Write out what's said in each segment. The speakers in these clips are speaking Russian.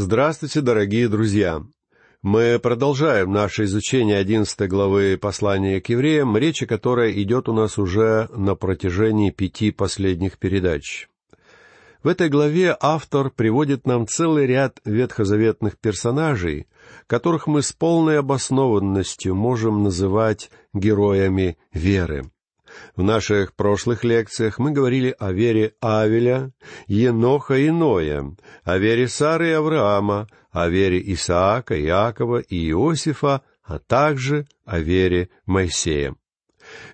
Здравствуйте, дорогие друзья! Мы продолжаем наше изучение одиннадцатой главы послания к евреям, речь о которой идет у нас уже на протяжении пяти последних передач. В этой главе автор приводит нам целый ряд ветхозаветных персонажей, которых мы с полной обоснованностью можем называть героями веры. В наших прошлых лекциях мы говорили о вере Авеля, Еноха и Ноя, о вере Сары и Авраама, о вере Исаака, Иакова и Иосифа, а также о вере Моисея.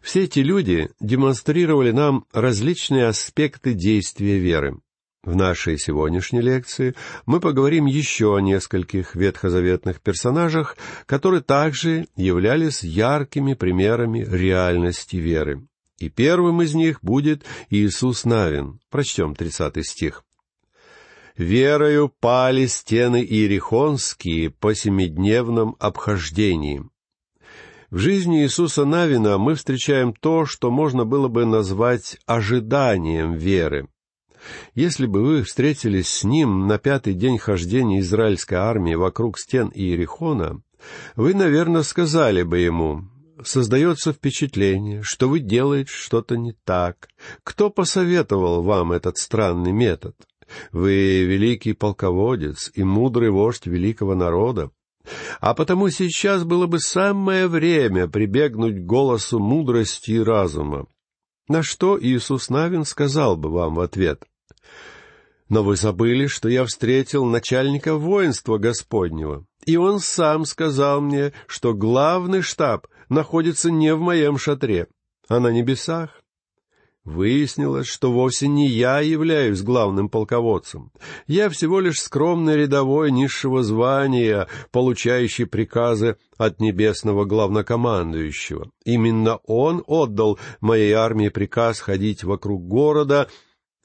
Все эти люди демонстрировали нам различные аспекты действия веры. В нашей сегодняшней лекции мы поговорим еще о нескольких ветхозаветных персонажах, которые также являлись яркими примерами реальности веры. И первым из них будет Иисус Навин. Прочтем тридцатый стих. «Верою пали стены иерихонские по семидневном обхождении». В жизни Иисуса Навина мы встречаем то, что можно было бы назвать ожиданием веры. Если бы вы встретились с ним на пятый день хождения израильской армии вокруг стен Иерихона, вы, наверное, сказали бы ему, создается впечатление, что вы делаете что-то не так. Кто посоветовал вам этот странный метод? Вы великий полководец и мудрый вождь великого народа. А потому сейчас было бы самое время прибегнуть к голосу мудрости и разума. На что Иисус Навин сказал бы вам в ответ? Но вы забыли, что я встретил начальника воинства Господнего, и он сам сказал мне, что главный штаб находится не в моем шатре, а на небесах. Выяснилось, что вовсе не я являюсь главным полководцем. Я всего лишь скромный рядовой низшего звания, получающий приказы от небесного главнокомандующего. Именно он отдал моей армии приказ ходить вокруг города,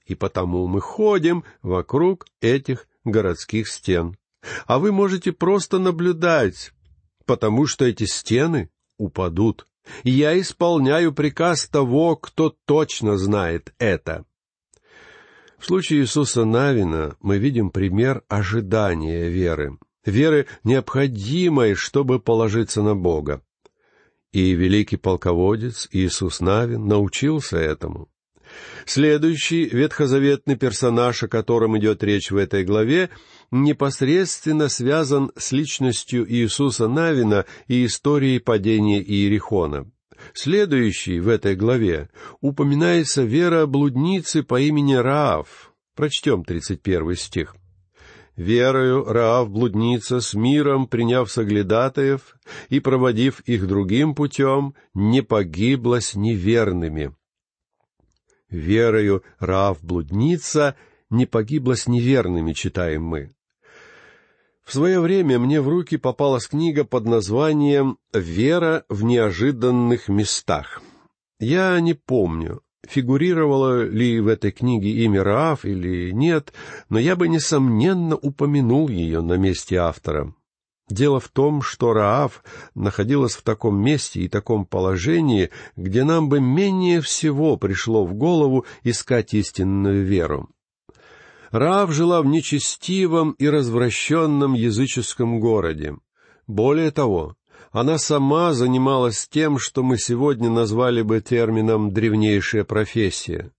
и потому мы ходим вокруг этих городских стен. А вы можете просто наблюдать, потому что эти стены упадут. Я исполняю приказ того, кто точно знает это. В случае Иисуса Навина мы видим пример ожидания веры. Веры, необходимой, чтобы положиться на Бога. И великий полководец Иисус Навин научился этому. Следующий ветхозаветный персонаж, о котором идет речь в этой главе, непосредственно связан с личностью Иисуса Навина и историей падения Иерихона. Следующий в этой главе упоминается вера блудницы по имени Раав. Прочтем тридцать первый стих. Верою Раав блудница с миром, приняв соглядатаев и проводив их другим путем, не погибла с неверными. Верою Раав блудница не погибла с неверными, читаем мы. В свое время мне в руки попалась книга под названием «Вера в неожиданных местах». Я не помню, фигурировало ли в этой книге имя Раав или нет, но я бы, несомненно, упомянул ее на месте автора. Дело в том, что Раав находилась в таком месте и таком положении, где нам бы менее всего пришло в голову искать истинную веру. Рав жила в нечестивом и развращенном языческом городе. Более того, она сама занималась тем, что мы сегодня назвали бы термином «древнейшая профессия».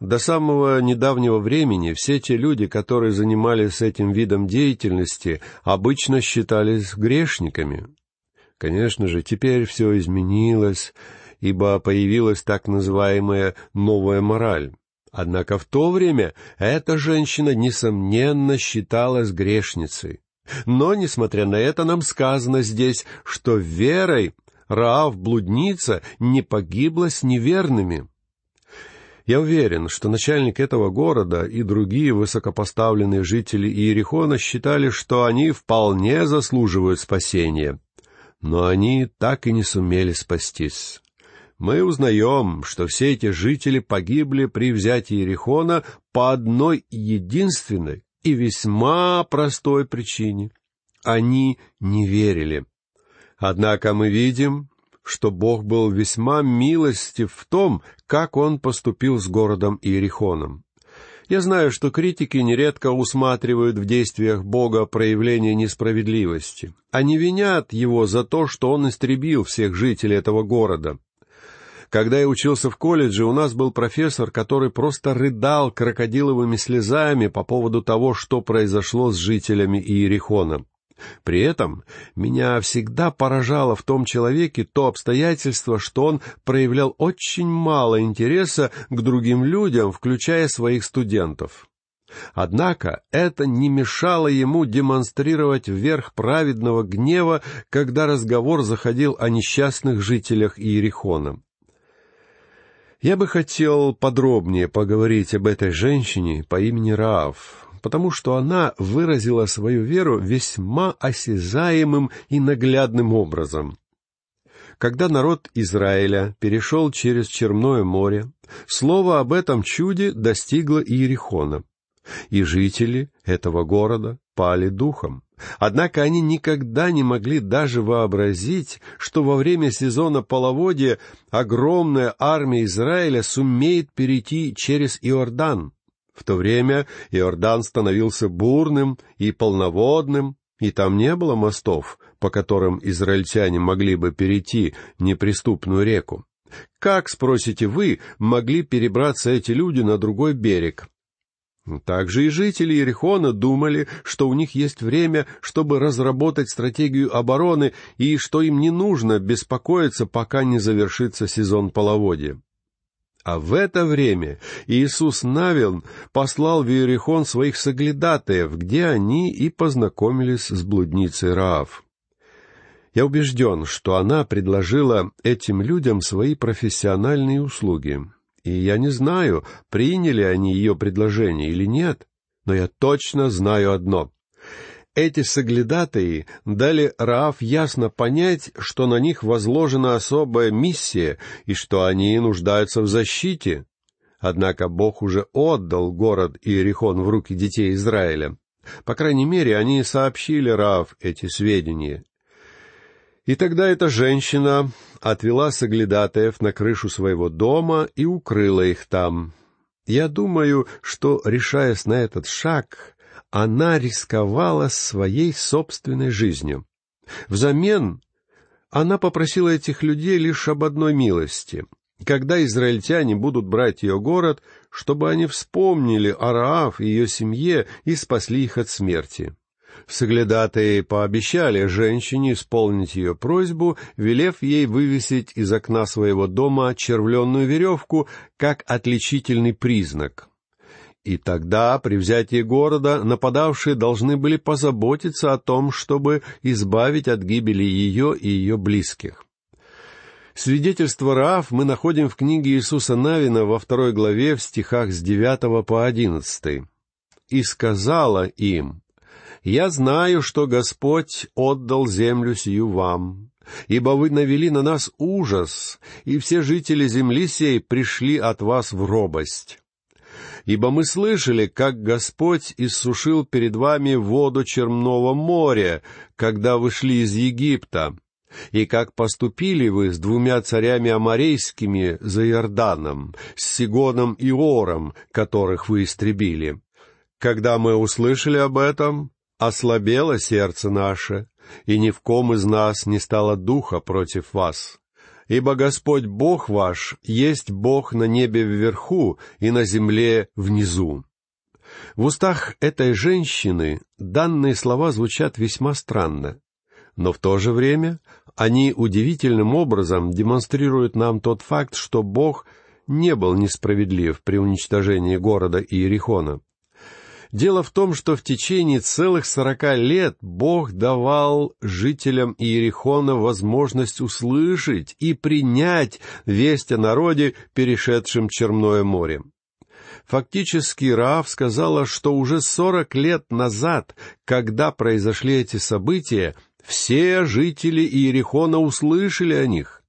До самого недавнего времени все те люди, которые занимались этим видом деятельности, обычно считались грешниками. Конечно же, теперь все изменилось, ибо появилась так называемая «новая мораль». Однако в то время эта женщина, несомненно, считалась грешницей. Но, несмотря на это, нам сказано здесь, что верой Раав, блудница, не погибла с неверными. Я уверен, что начальник этого города и другие высокопоставленные жители Иерихона считали, что они вполне заслуживают спасения. Но они так и не сумели спастись мы узнаем, что все эти жители погибли при взятии Иерихона по одной единственной и весьма простой причине. Они не верили. Однако мы видим, что Бог был весьма милостив в том, как Он поступил с городом Иерихоном. Я знаю, что критики нередко усматривают в действиях Бога проявление несправедливости. Они винят его за то, что он истребил всех жителей этого города. Когда я учился в колледже, у нас был профессор, который просто рыдал крокодиловыми слезами по поводу того, что произошло с жителями Иерихона. При этом меня всегда поражало в том человеке то обстоятельство, что он проявлял очень мало интереса к другим людям, включая своих студентов. Однако это не мешало ему демонстрировать верх праведного гнева, когда разговор заходил о несчастных жителях Иерихона. Я бы хотел подробнее поговорить об этой женщине по имени Раав, потому что она выразила свою веру весьма осязаемым и наглядным образом. Когда народ Израиля перешел через Черное море, слово об этом чуде достигло Иерихона, и жители этого города пали духом. Однако они никогда не могли даже вообразить, что во время сезона половодья огромная армия Израиля сумеет перейти через Иордан. В то время Иордан становился бурным и полноводным, и там не было мостов, по которым израильтяне могли бы перейти неприступную реку. Как, спросите вы, могли перебраться эти люди на другой берег? Также и жители Иерихона думали, что у них есть время, чтобы разработать стратегию обороны и что им не нужно беспокоиться, пока не завершится сезон половодья. А в это время Иисус Навин послал в Иерихон своих соглядатаев, где они и познакомились с блудницей Раав. Я убежден, что она предложила этим людям свои профессиональные услуги. И я не знаю, приняли они ее предложение или нет, но я точно знаю одно. Эти соглядатые дали Раав ясно понять, что на них возложена особая миссия и что они нуждаются в защите. Однако Бог уже отдал город Иерихон в руки детей Израиля. По крайней мере, они сообщили Раав эти сведения. И тогда эта женщина отвела соглядатаев на крышу своего дома и укрыла их там. Я думаю, что, решаясь на этот шаг, она рисковала своей собственной жизнью. Взамен она попросила этих людей лишь об одной милости. Когда израильтяне будут брать ее город, чтобы они вспомнили о и ее семье и спасли их от смерти. Соглядатые пообещали женщине исполнить ее просьбу, велев ей вывесить из окна своего дома червленную веревку как отличительный признак. И тогда, при взятии города, нападавшие должны были позаботиться о том, чтобы избавить от гибели ее и ее близких. Свидетельство Раав мы находим в книге Иисуса Навина во второй главе в стихах с девятого по одиннадцатый. «И сказала им, «Я знаю, что Господь отдал землю сию вам, ибо вы навели на нас ужас, и все жители земли сей пришли от вас в робость». Ибо мы слышали, как Господь иссушил перед вами воду Черного моря, когда вы шли из Египта, и как поступили вы с двумя царями аморейскими за Иорданом, с Сигоном и Ором, которых вы истребили. Когда мы услышали об этом, ослабело сердце наше, и ни в ком из нас не стало духа против вас ибо Господь Бог ваш есть Бог на небе вверху и на земле внизу». В устах этой женщины данные слова звучат весьма странно, но в то же время они удивительным образом демонстрируют нам тот факт, что Бог не был несправедлив при уничтожении города Иерихона. Дело в том, что в течение целых сорока лет Бог давал жителям Иерихона возможность услышать и принять весть о народе, перешедшем Черное море. Фактически Раав сказала, что уже сорок лет назад, когда произошли эти события, все жители Иерихона услышали о них.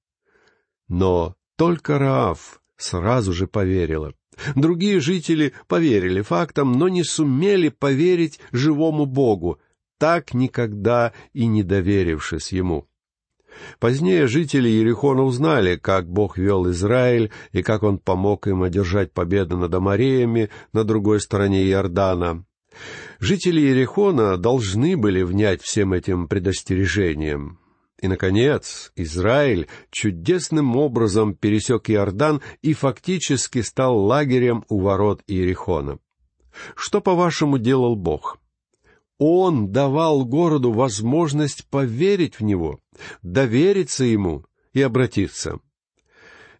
Но только Раав сразу же поверила. Другие жители поверили фактам, но не сумели поверить живому Богу, так никогда и не доверившись Ему. Позднее жители Иерихона узнали, как Бог вел Израиль и как Он помог им одержать победу над Амареями на другой стороне Иордана. Жители Иерихона должны были внять всем этим предостережениям. И, наконец, Израиль чудесным образом пересек Иордан и фактически стал лагерем у ворот Иерихона. Что, по-вашему, делал Бог? Он давал городу возможность поверить в него, довериться ему и обратиться.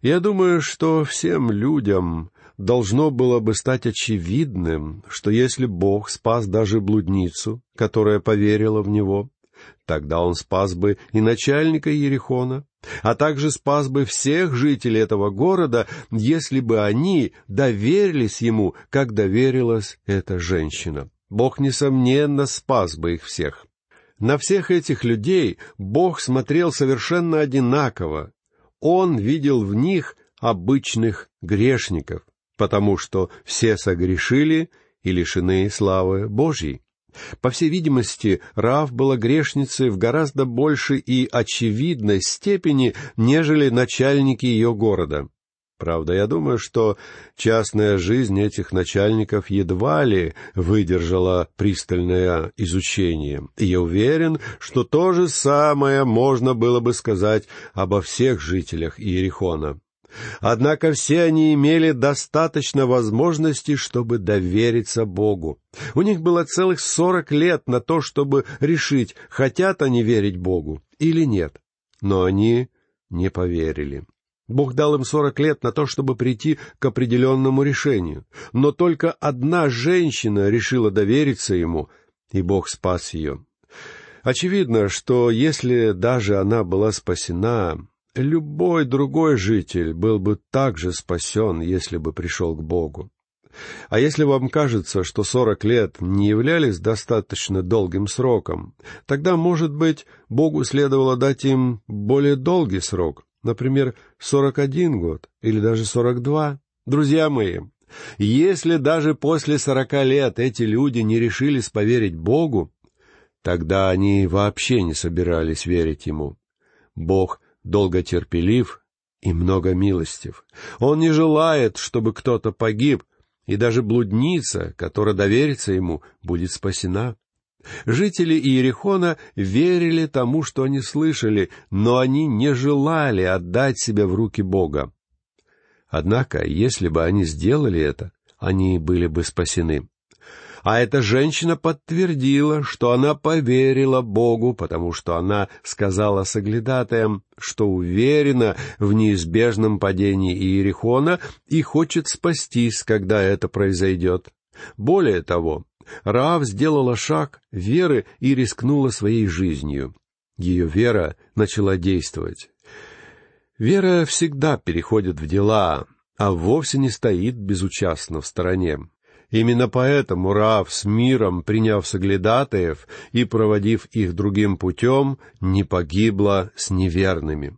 Я думаю, что всем людям должно было бы стать очевидным, что если Бог спас даже блудницу, которая поверила в Него, тогда Он спас бы и начальника Ерехона, а также спас бы всех жителей этого города, если бы они доверились Ему, как доверилась эта женщина. Бог, несомненно, спас бы их всех. На всех этих людей Бог смотрел совершенно одинаково. Он видел в них обычных грешников потому что все согрешили и лишены славы Божьей. По всей видимости, Рав была грешницей в гораздо большей и очевидной степени, нежели начальники ее города. Правда, я думаю, что частная жизнь этих начальников едва ли выдержала пристальное изучение. И я уверен, что то же самое можно было бы сказать обо всех жителях Иерихона. Однако все они имели достаточно возможностей, чтобы довериться Богу. У них было целых сорок лет на то, чтобы решить, хотят они верить Богу или нет. Но они не поверили. Бог дал им сорок лет на то, чтобы прийти к определенному решению. Но только одна женщина решила довериться ему, и Бог спас ее. Очевидно, что если даже она была спасена, Любой другой житель был бы также спасен, если бы пришел к Богу. А если вам кажется, что сорок лет не являлись достаточно долгим сроком, тогда, может быть, Богу следовало дать им более долгий срок, например, сорок один год или даже сорок два. Друзья мои, если даже после сорока лет эти люди не решились поверить Богу, тогда они вообще не собирались верить Ему. Бог долготерпелив и много милостив. Он не желает, чтобы кто-то погиб, и даже блудница, которая доверится ему, будет спасена. Жители Иерихона верили тому, что они слышали, но они не желали отдать себя в руки Бога. Однако, если бы они сделали это, они были бы спасены. А эта женщина подтвердила, что она поверила Богу, потому что она сказала соглядатаям, что уверена в неизбежном падении Иерихона и хочет спастись, когда это произойдет. Более того, Раав сделала шаг веры и рискнула своей жизнью. Ее вера начала действовать. Вера всегда переходит в дела, а вовсе не стоит безучастно в стороне. Именно поэтому Раав с миром, приняв соглядатаев и проводив их другим путем, не погибла с неверными.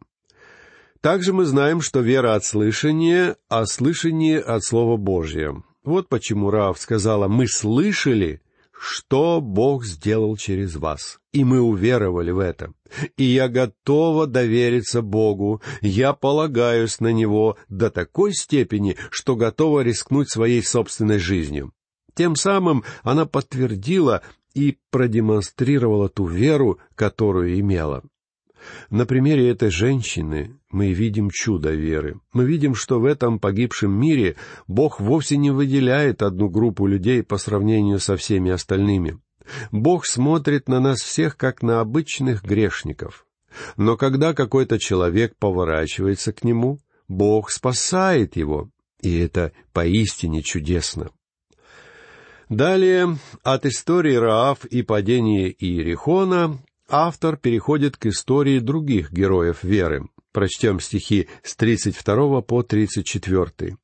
Также мы знаем, что вера от слышания, а слышание от Слова Божия. Вот почему Раав сказала «Мы слышали, что Бог сделал через вас. И мы уверовали в это. И я готова довериться Богу. Я полагаюсь на Него до такой степени, что готова рискнуть своей собственной жизнью. Тем самым она подтвердила и продемонстрировала ту веру, которую имела. На примере этой женщины мы видим чудо веры. Мы видим, что в этом погибшем мире Бог вовсе не выделяет одну группу людей по сравнению со всеми остальными. Бог смотрит на нас всех как на обычных грешников. Но когда какой-то человек поворачивается к нему, Бог спасает его, и это поистине чудесно. Далее, от истории Раав и падения Иерихона автор переходит к истории других героев веры. Прочтем стихи с 32 по 34.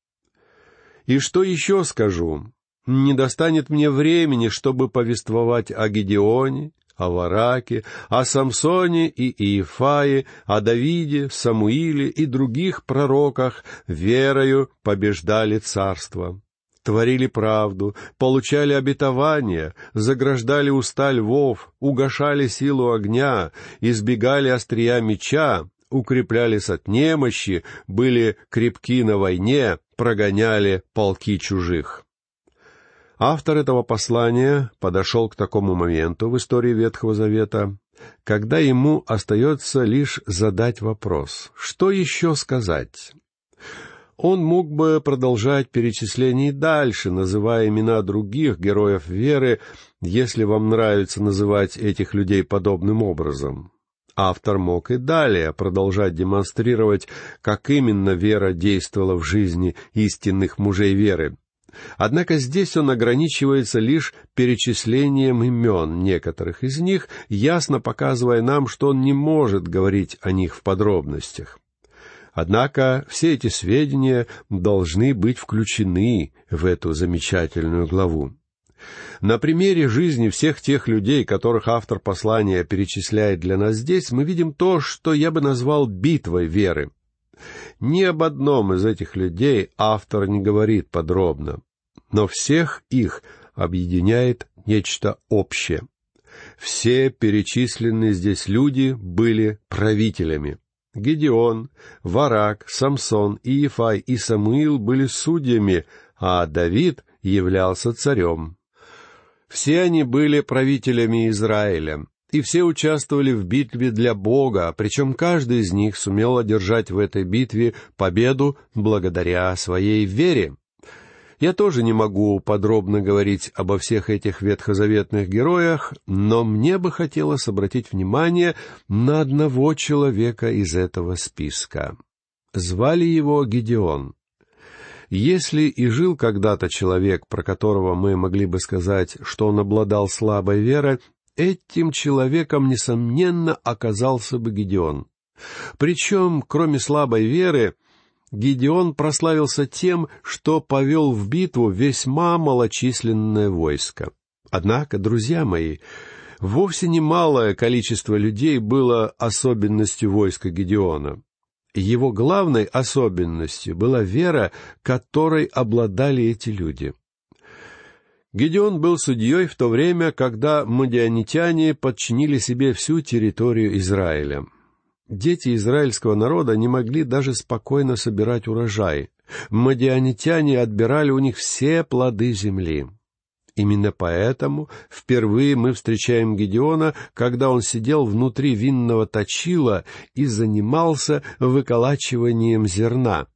«И что еще скажу? Не достанет мне времени, чтобы повествовать о Гедеоне, о Вараке, о Самсоне и Иефае, о Давиде, Самуиле и других пророках, верою побеждали царство. Творили правду, получали обетования, заграждали уста львов, угошали силу огня, избегали острия меча, укреплялись от немощи, были крепки на войне, прогоняли полки чужих. Автор этого послания подошел к такому моменту в истории Ветхого Завета, когда ему остается лишь задать вопрос, что еще сказать. Он мог бы продолжать перечисление дальше, называя имена других героев веры, если вам нравится называть этих людей подобным образом. Автор мог и далее продолжать демонстрировать, как именно вера действовала в жизни истинных мужей веры. Однако здесь он ограничивается лишь перечислением имен некоторых из них, ясно показывая нам, что он не может говорить о них в подробностях. Однако все эти сведения должны быть включены в эту замечательную главу. На примере жизни всех тех людей, которых автор послания перечисляет для нас здесь, мы видим то, что я бы назвал битвой веры. Ни об одном из этих людей автор не говорит подробно, но всех их объединяет нечто общее. Все перечисленные здесь люди были правителями. Гедеон, Варак, Самсон, Иефай и Самуил были судьями, а Давид являлся царем. Все они были правителями Израиля, и все участвовали в битве для Бога, причем каждый из них сумел одержать в этой битве победу благодаря своей вере. Я тоже не могу подробно говорить обо всех этих ветхозаветных героях, но мне бы хотелось обратить внимание на одного человека из этого списка. Звали его Гедеон. Если и жил когда-то человек, про которого мы могли бы сказать, что он обладал слабой верой, этим человеком, несомненно, оказался бы Гедеон. Причем, кроме слабой веры, Гедеон прославился тем, что повел в битву весьма малочисленное войско. Однако, друзья мои, вовсе не малое количество людей было особенностью войска Гедеона. Его главной особенностью была вера, которой обладали эти люди. Гедеон был судьей в то время, когда мадианитяне подчинили себе всю территорию Израиля. Дети израильского народа не могли даже спокойно собирать урожай. Мадианитяне отбирали у них все плоды земли. Именно поэтому впервые мы встречаем Гедеона, когда он сидел внутри винного точила и занимался выколачиванием зерна.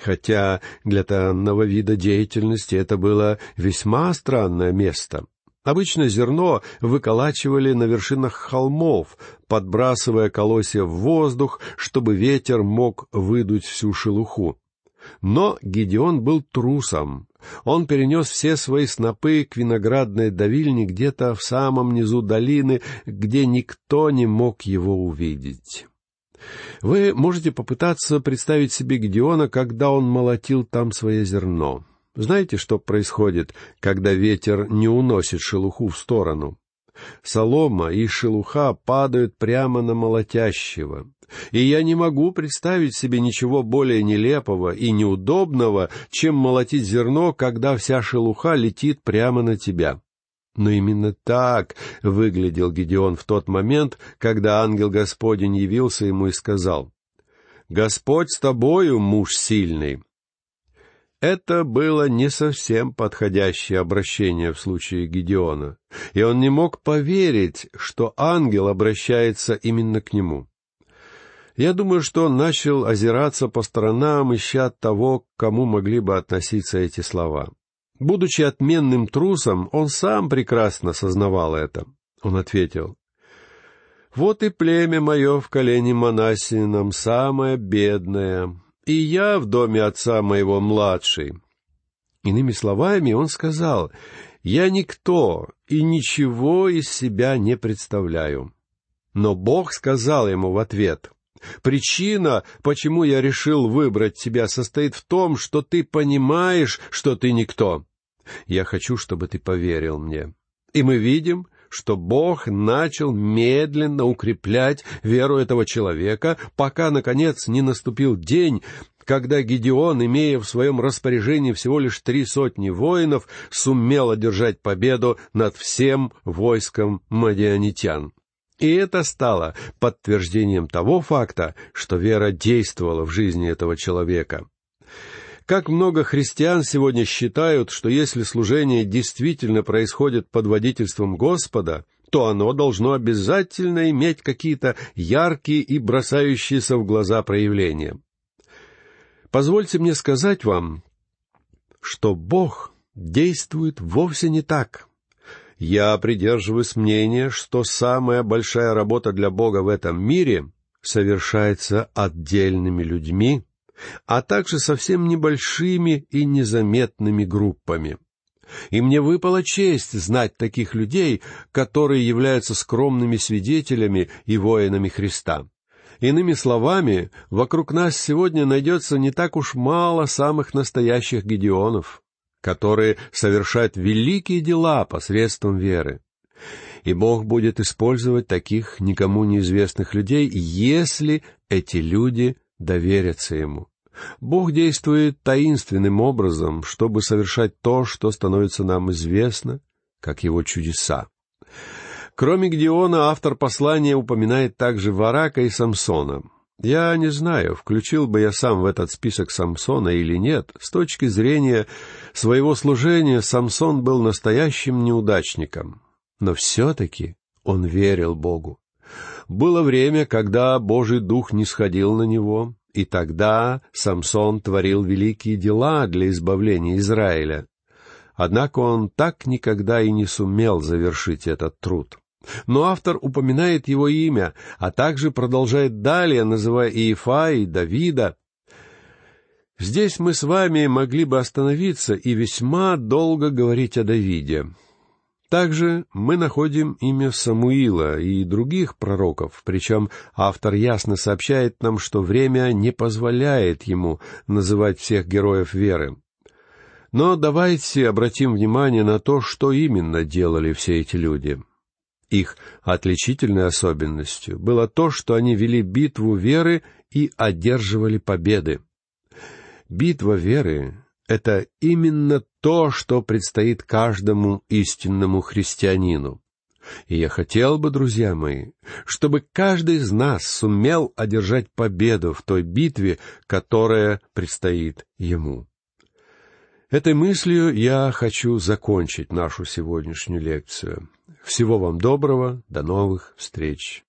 Хотя для данного вида деятельности это было весьма странное место. Обычно зерно выколачивали на вершинах холмов, подбрасывая колосья в воздух, чтобы ветер мог выдуть всю шелуху. Но Гедеон был трусом. Он перенес все свои снопы к виноградной давильне где-то в самом низу долины, где никто не мог его увидеть. Вы можете попытаться представить себе Гедеона, когда он молотил там свое зерно. Знаете, что происходит, когда ветер не уносит шелуху в сторону? Солома и шелуха падают прямо на молотящего. И я не могу представить себе ничего более нелепого и неудобного, чем молотить зерно, когда вся шелуха летит прямо на тебя. Но именно так выглядел Гедеон в тот момент, когда ангел Господень явился ему и сказал, «Господь с тобою, муж сильный». Это было не совсем подходящее обращение в случае Гедеона, и он не мог поверить, что ангел обращается именно к нему. Я думаю, что он начал озираться по сторонам, ища того, к кому могли бы относиться эти слова. Будучи отменным трусом, он сам прекрасно сознавал это. Он ответил, «Вот и племя мое в колене Манасином самое бедное, и я в доме отца моего младший». Иными словами, он сказал, «Я никто и ничего из себя не представляю». Но Бог сказал ему в ответ, Причина, почему я решил выбрать тебя, состоит в том, что ты понимаешь, что ты никто. Я хочу, чтобы ты поверил мне. И мы видим, что Бог начал медленно укреплять веру этого человека, пока, наконец, не наступил день, когда Гедеон, имея в своем распоряжении всего лишь три сотни воинов, сумел одержать победу над всем войском мадианитян. И это стало подтверждением того факта, что вера действовала в жизни этого человека. Как много христиан сегодня считают, что если служение действительно происходит под водительством Господа, то оно должно обязательно иметь какие-то яркие и бросающиеся в глаза проявления. Позвольте мне сказать вам, что Бог действует вовсе не так. Я придерживаюсь мнения, что самая большая работа для Бога в этом мире совершается отдельными людьми, а также совсем небольшими и незаметными группами. И мне выпала честь знать таких людей, которые являются скромными свидетелями и воинами Христа. Иными словами, вокруг нас сегодня найдется не так уж мало самых настоящих Гедеонов которые совершают великие дела посредством веры. И Бог будет использовать таких никому неизвестных людей, если эти люди доверятся Ему. Бог действует таинственным образом, чтобы совершать то, что становится нам известно, как Его чудеса. Кроме Гедеона, автор послания упоминает также Варака и Самсона — я не знаю, включил бы я сам в этот список Самсона или нет. С точки зрения своего служения Самсон был настоящим неудачником. Но все-таки он верил Богу. Было время, когда Божий Дух не сходил на него, и тогда Самсон творил великие дела для избавления Израиля. Однако он так никогда и не сумел завершить этот труд. Но автор упоминает его имя, а также продолжает далее, называя Иефа и Давида. Здесь мы с вами могли бы остановиться и весьма долго говорить о Давиде. Также мы находим имя Самуила и других пророков, причем автор ясно сообщает нам, что время не позволяет ему называть всех героев веры. Но давайте обратим внимание на то, что именно делали все эти люди — их отличительной особенностью было то, что они вели битву веры и одерживали победы. Битва веры — это именно то, что предстоит каждому истинному христианину. И я хотел бы, друзья мои, чтобы каждый из нас сумел одержать победу в той битве, которая предстоит ему. Этой мыслью я хочу закончить нашу сегодняшнюю лекцию. Всего вам доброго, до новых встреч.